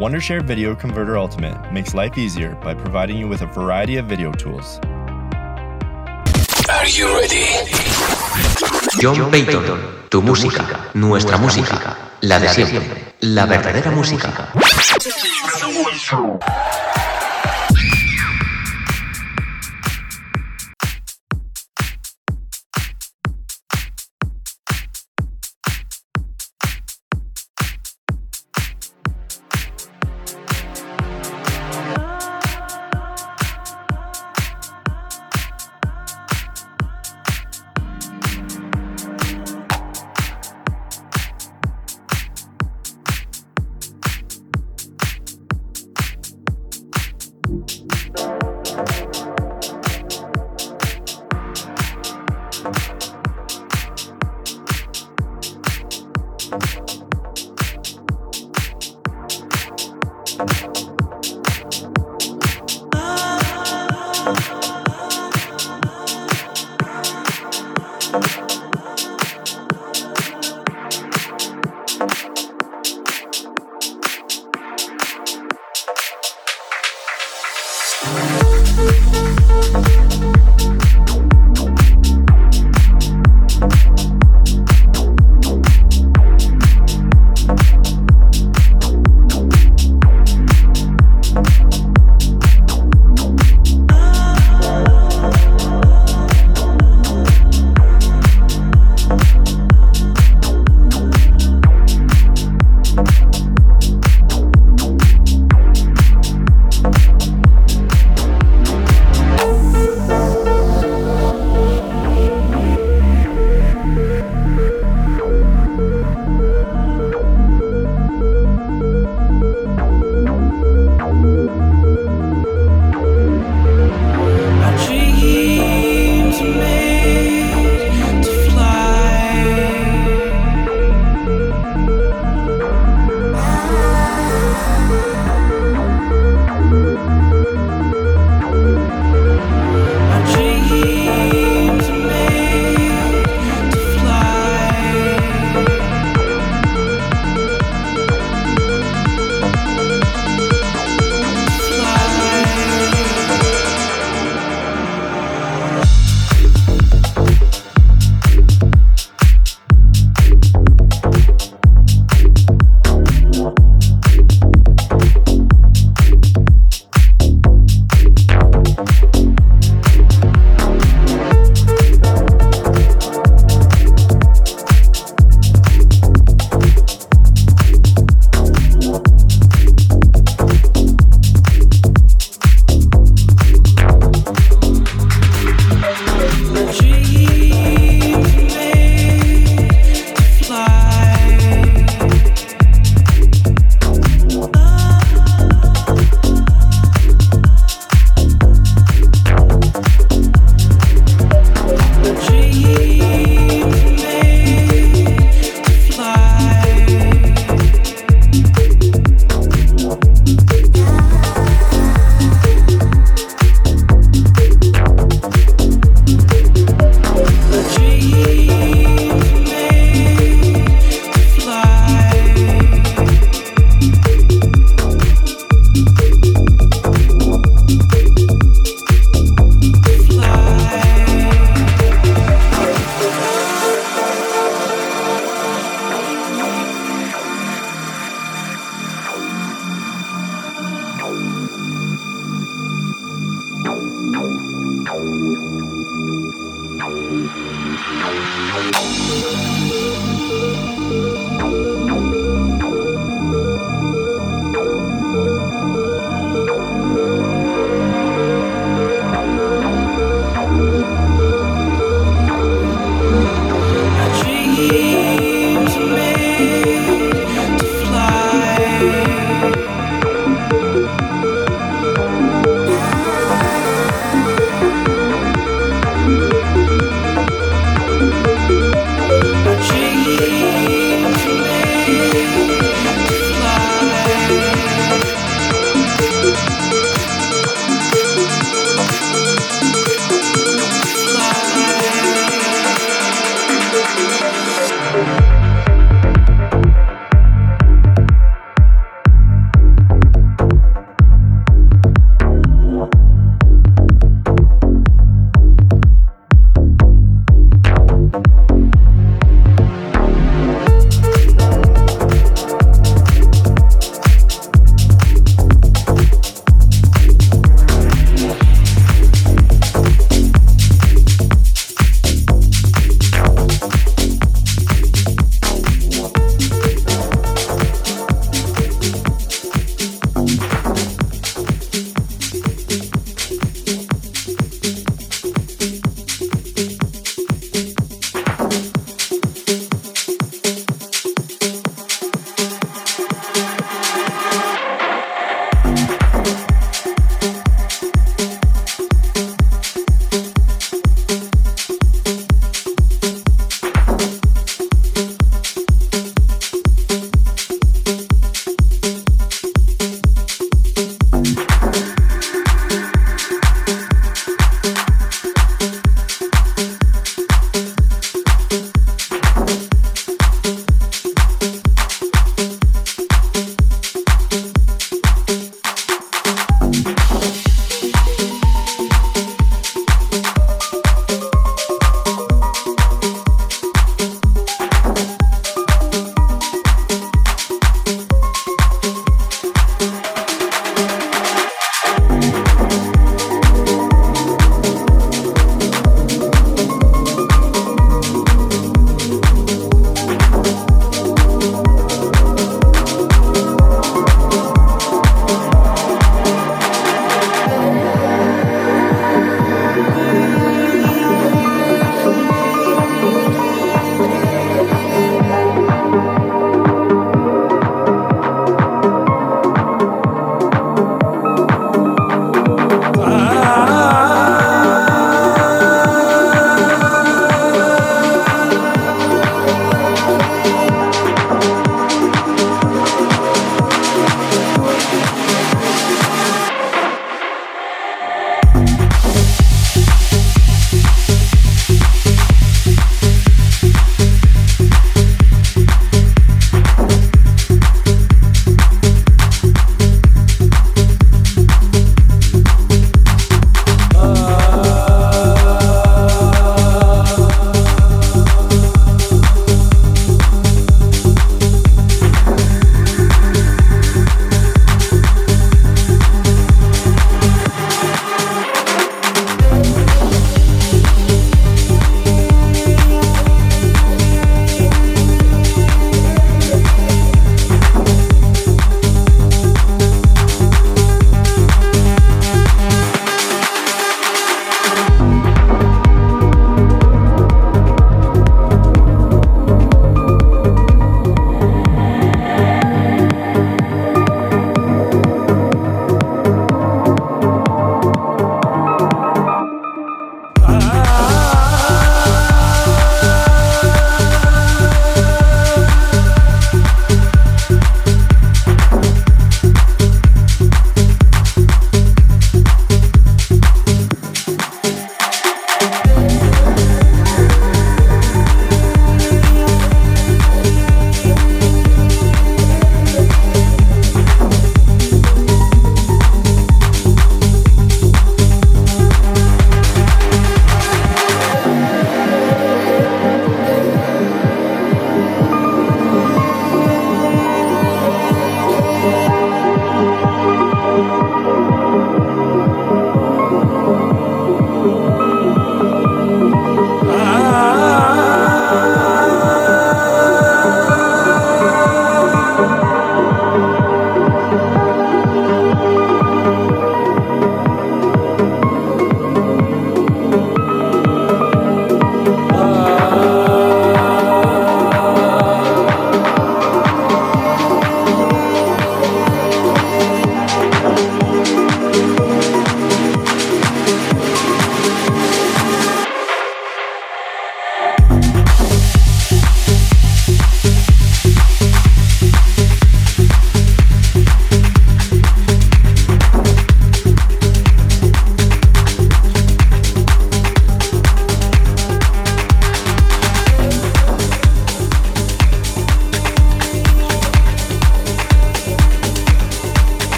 Wondershare Video Converter Ultimate makes life easier by providing you with a variety of video tools. Are you ready? John Payton, tu música, nuestra música, la de siempre, la verdadera música.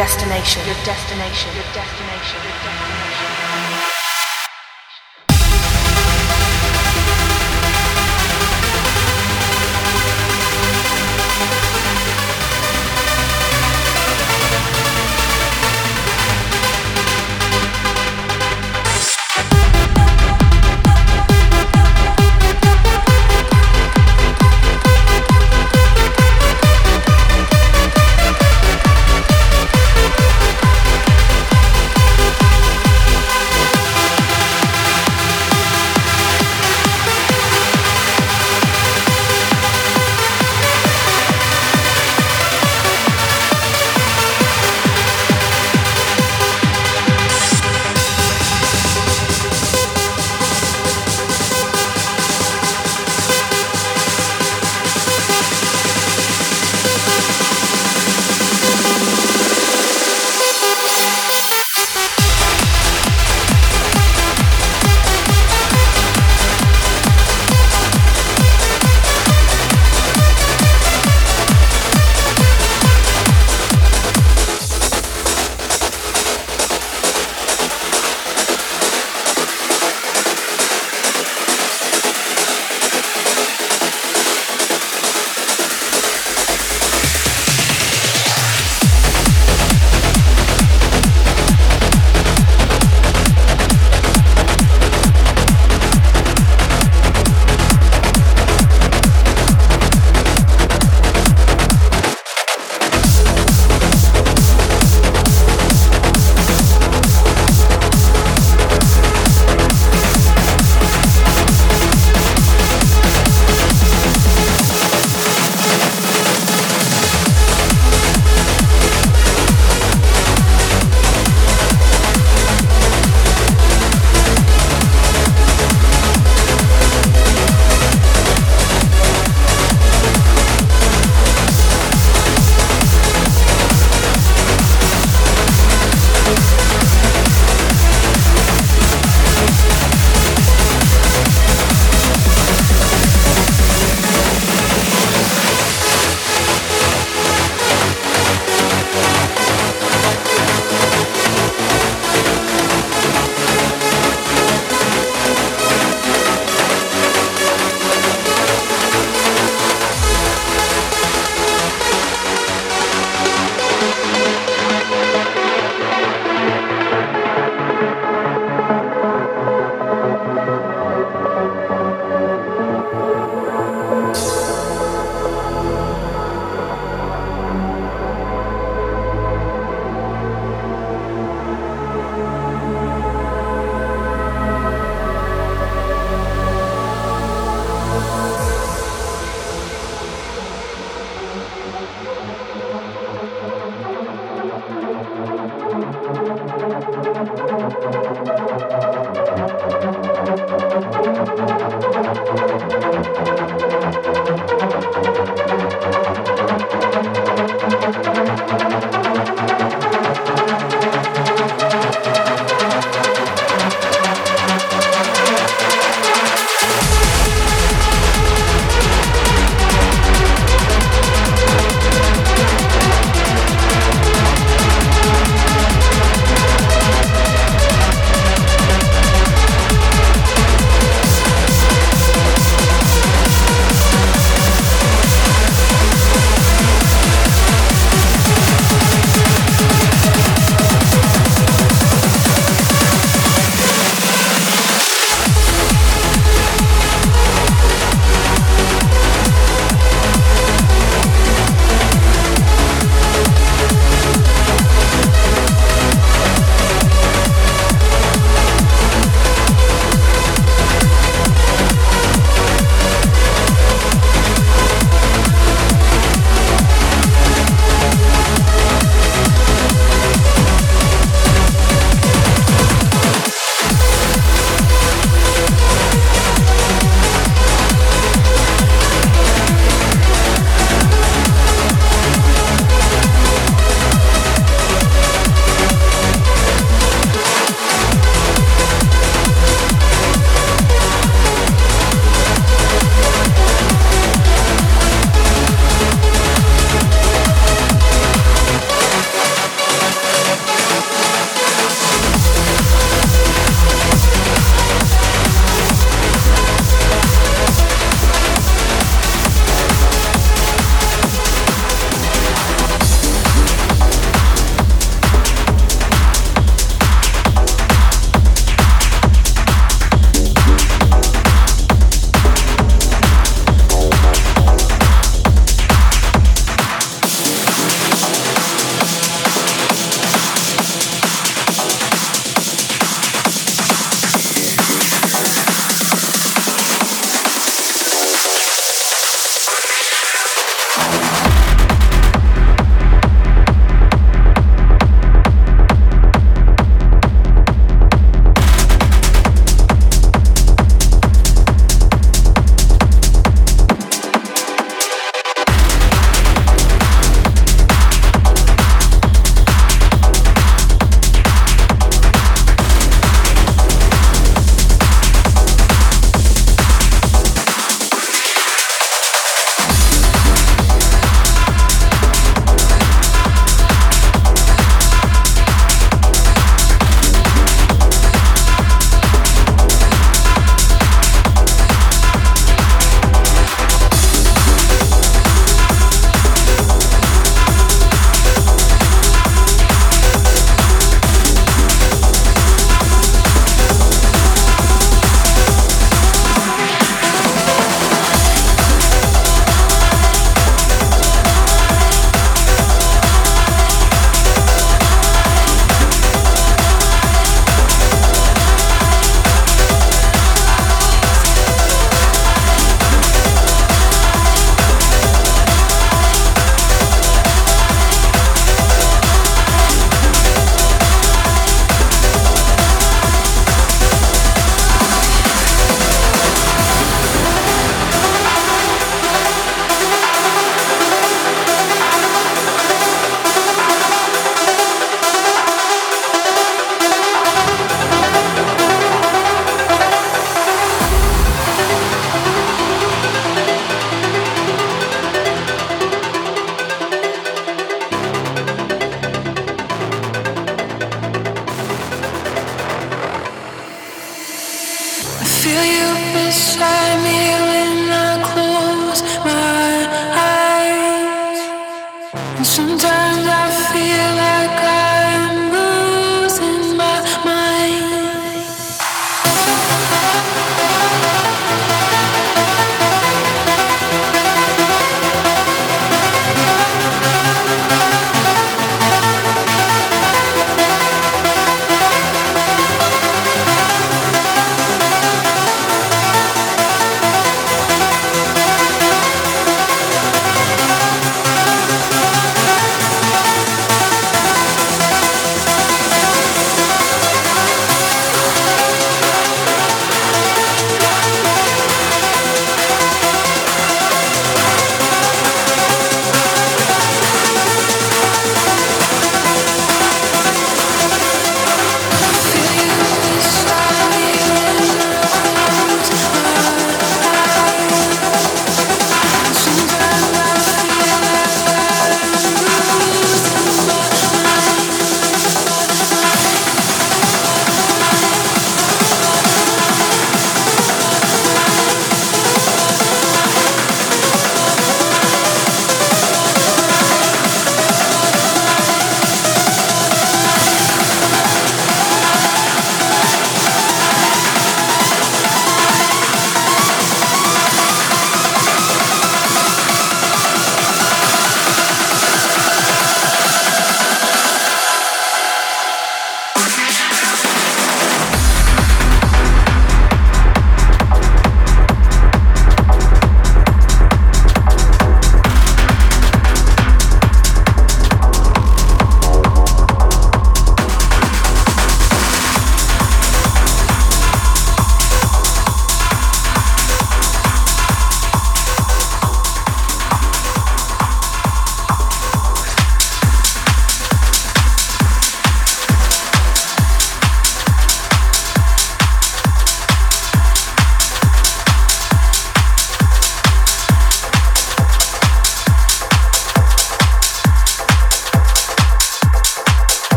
destination, your destination, your destination, your destination.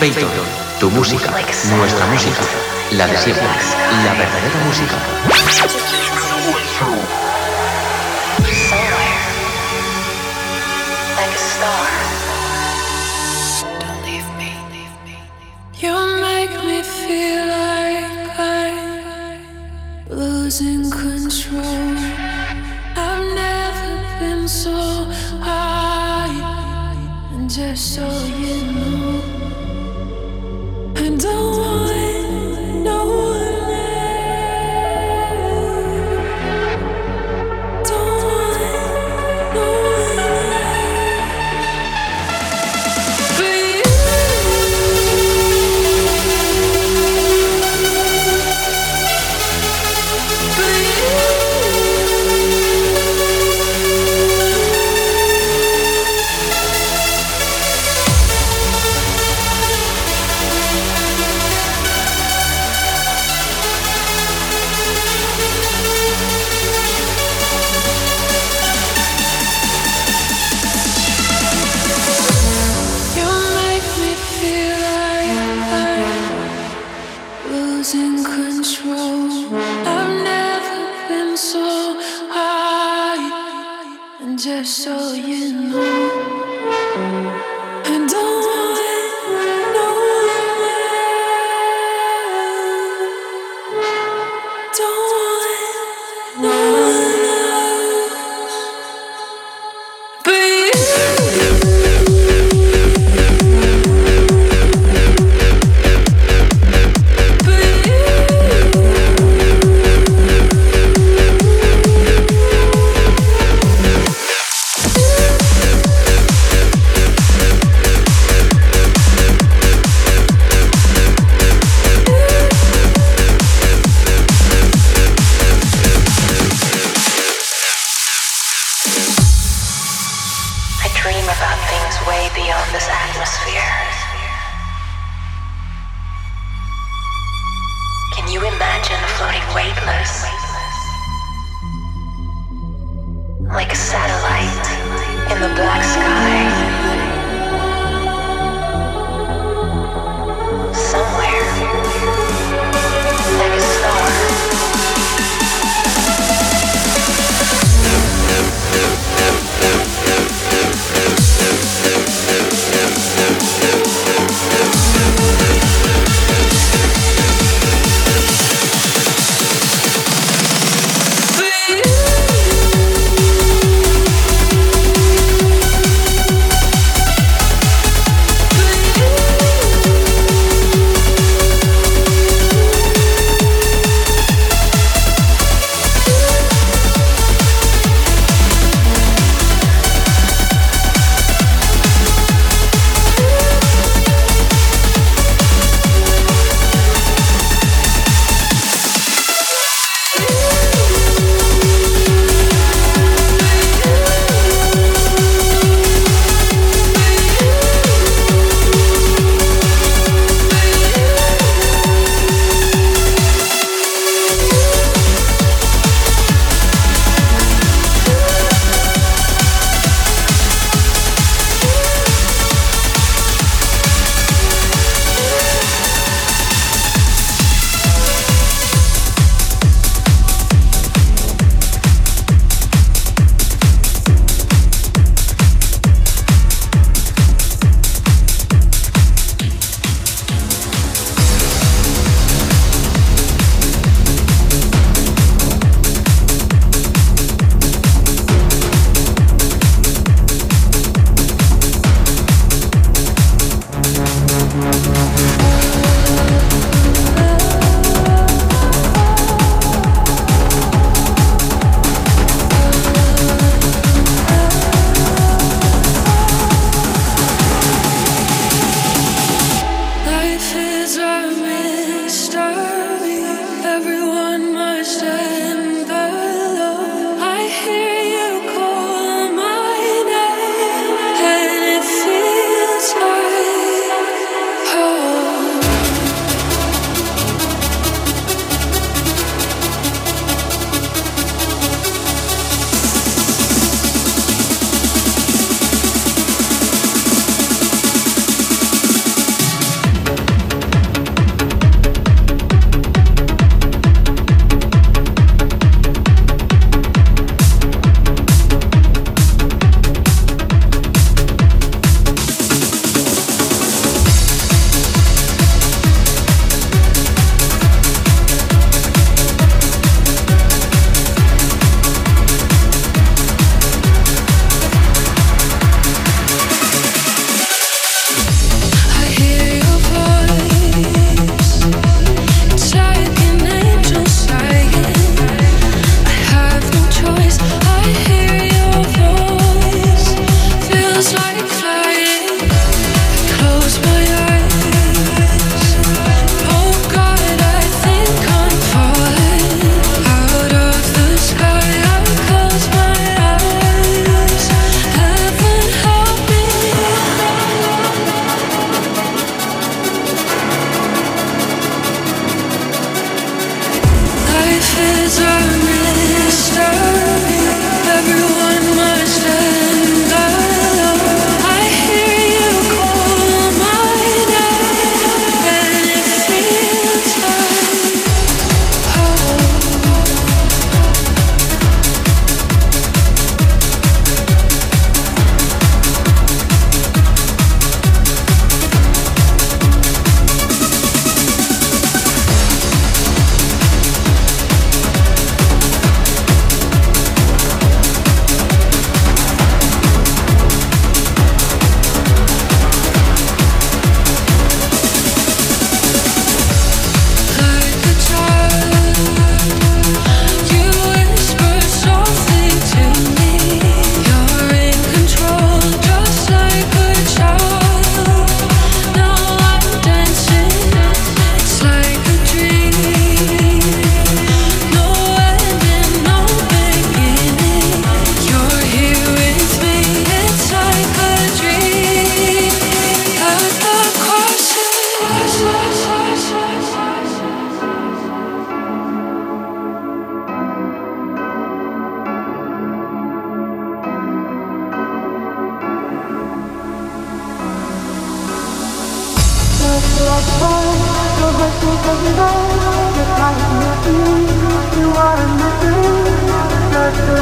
Peyton, tu música, nuestra música, la de siempre, la verdadera música. Like a star. Leave leave me, me. You make me feel like I'm losing control. I've never been so high and just so.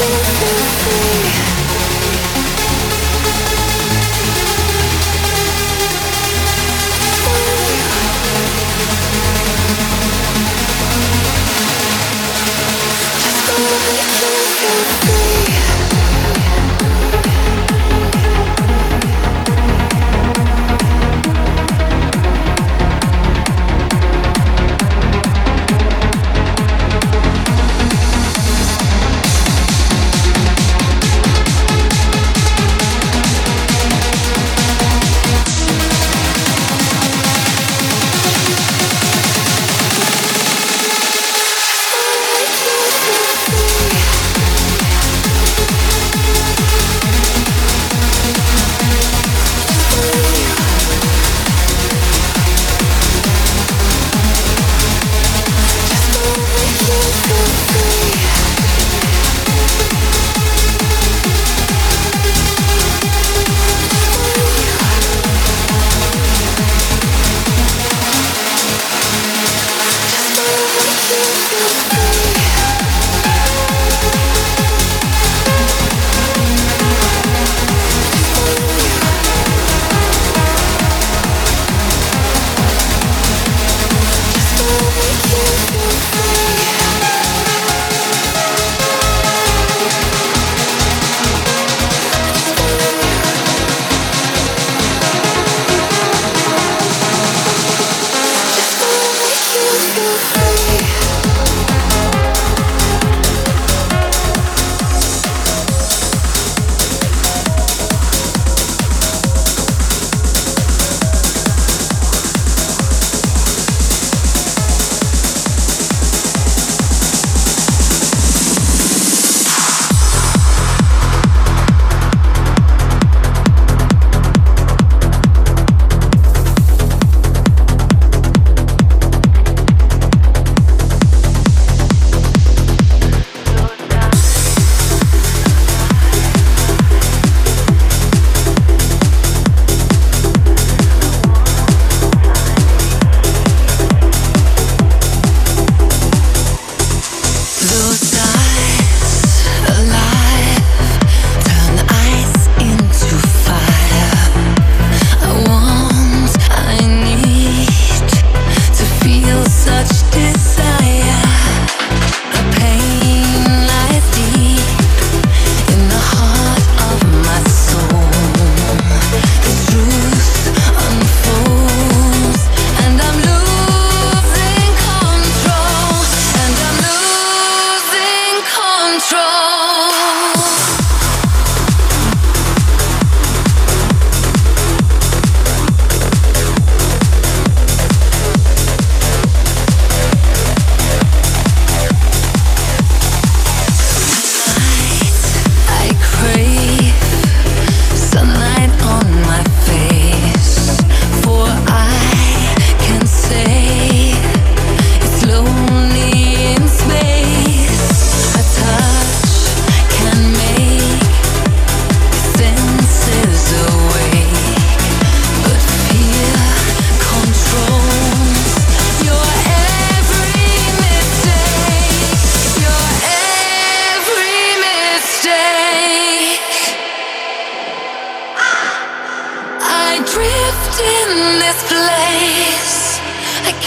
Baby, baby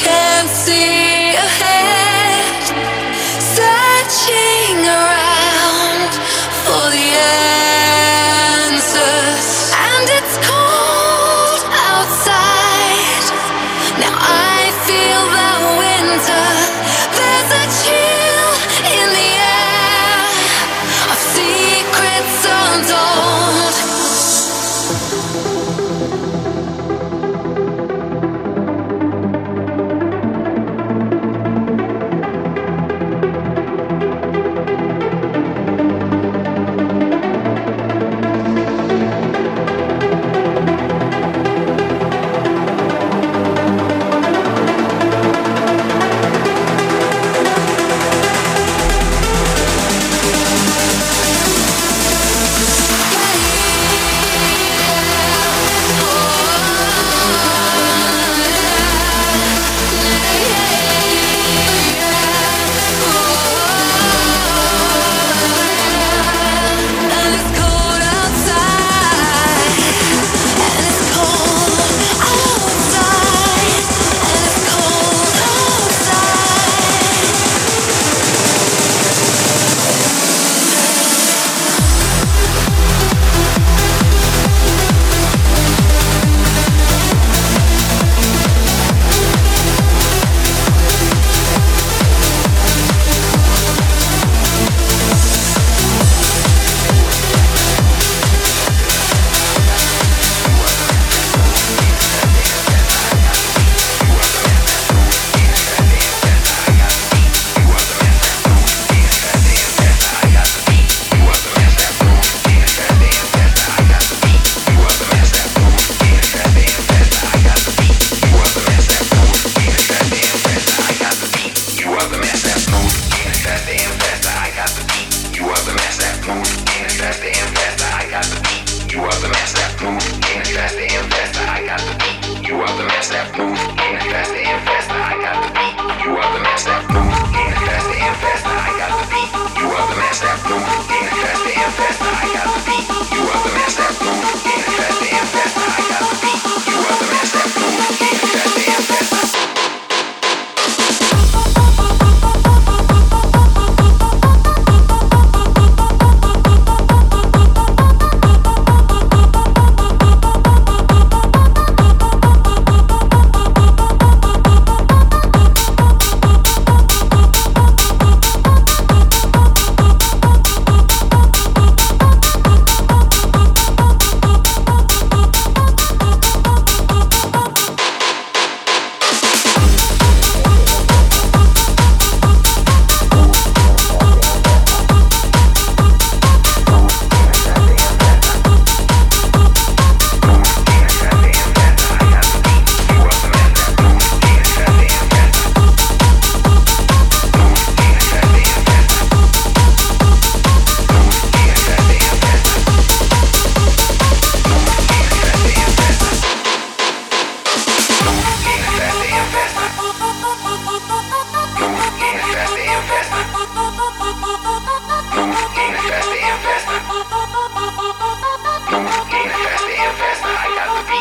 can not see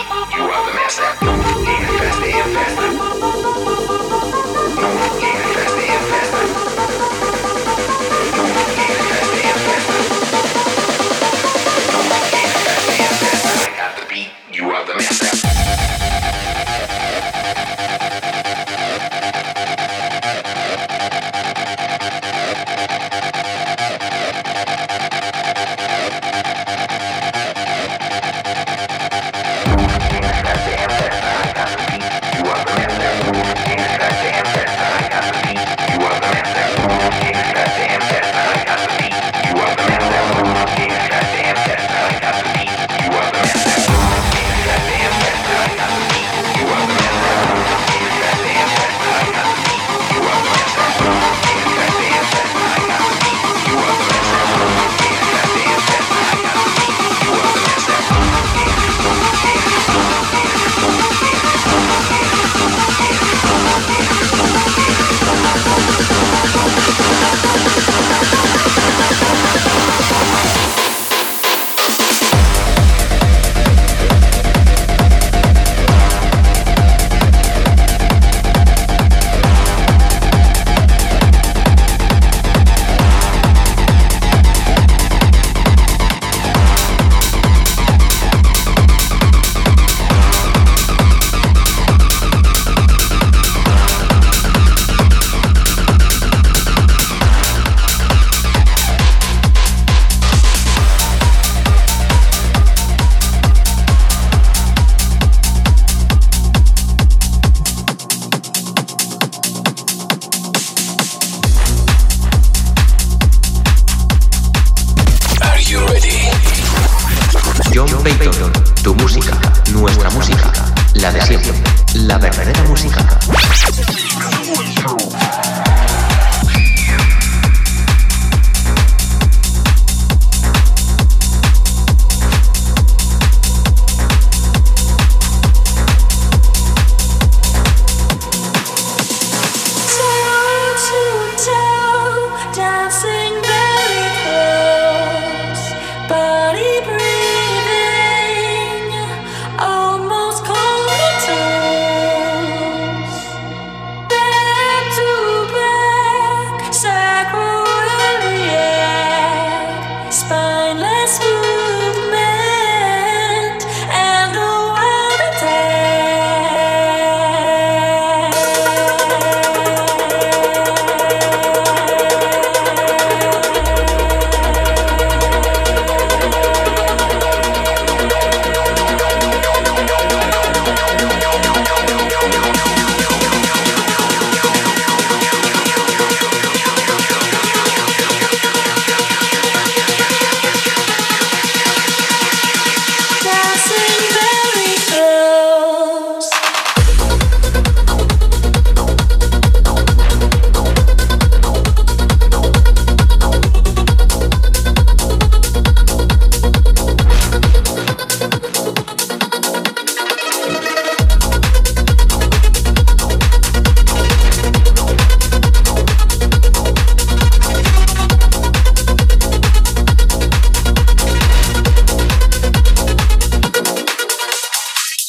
You are the master.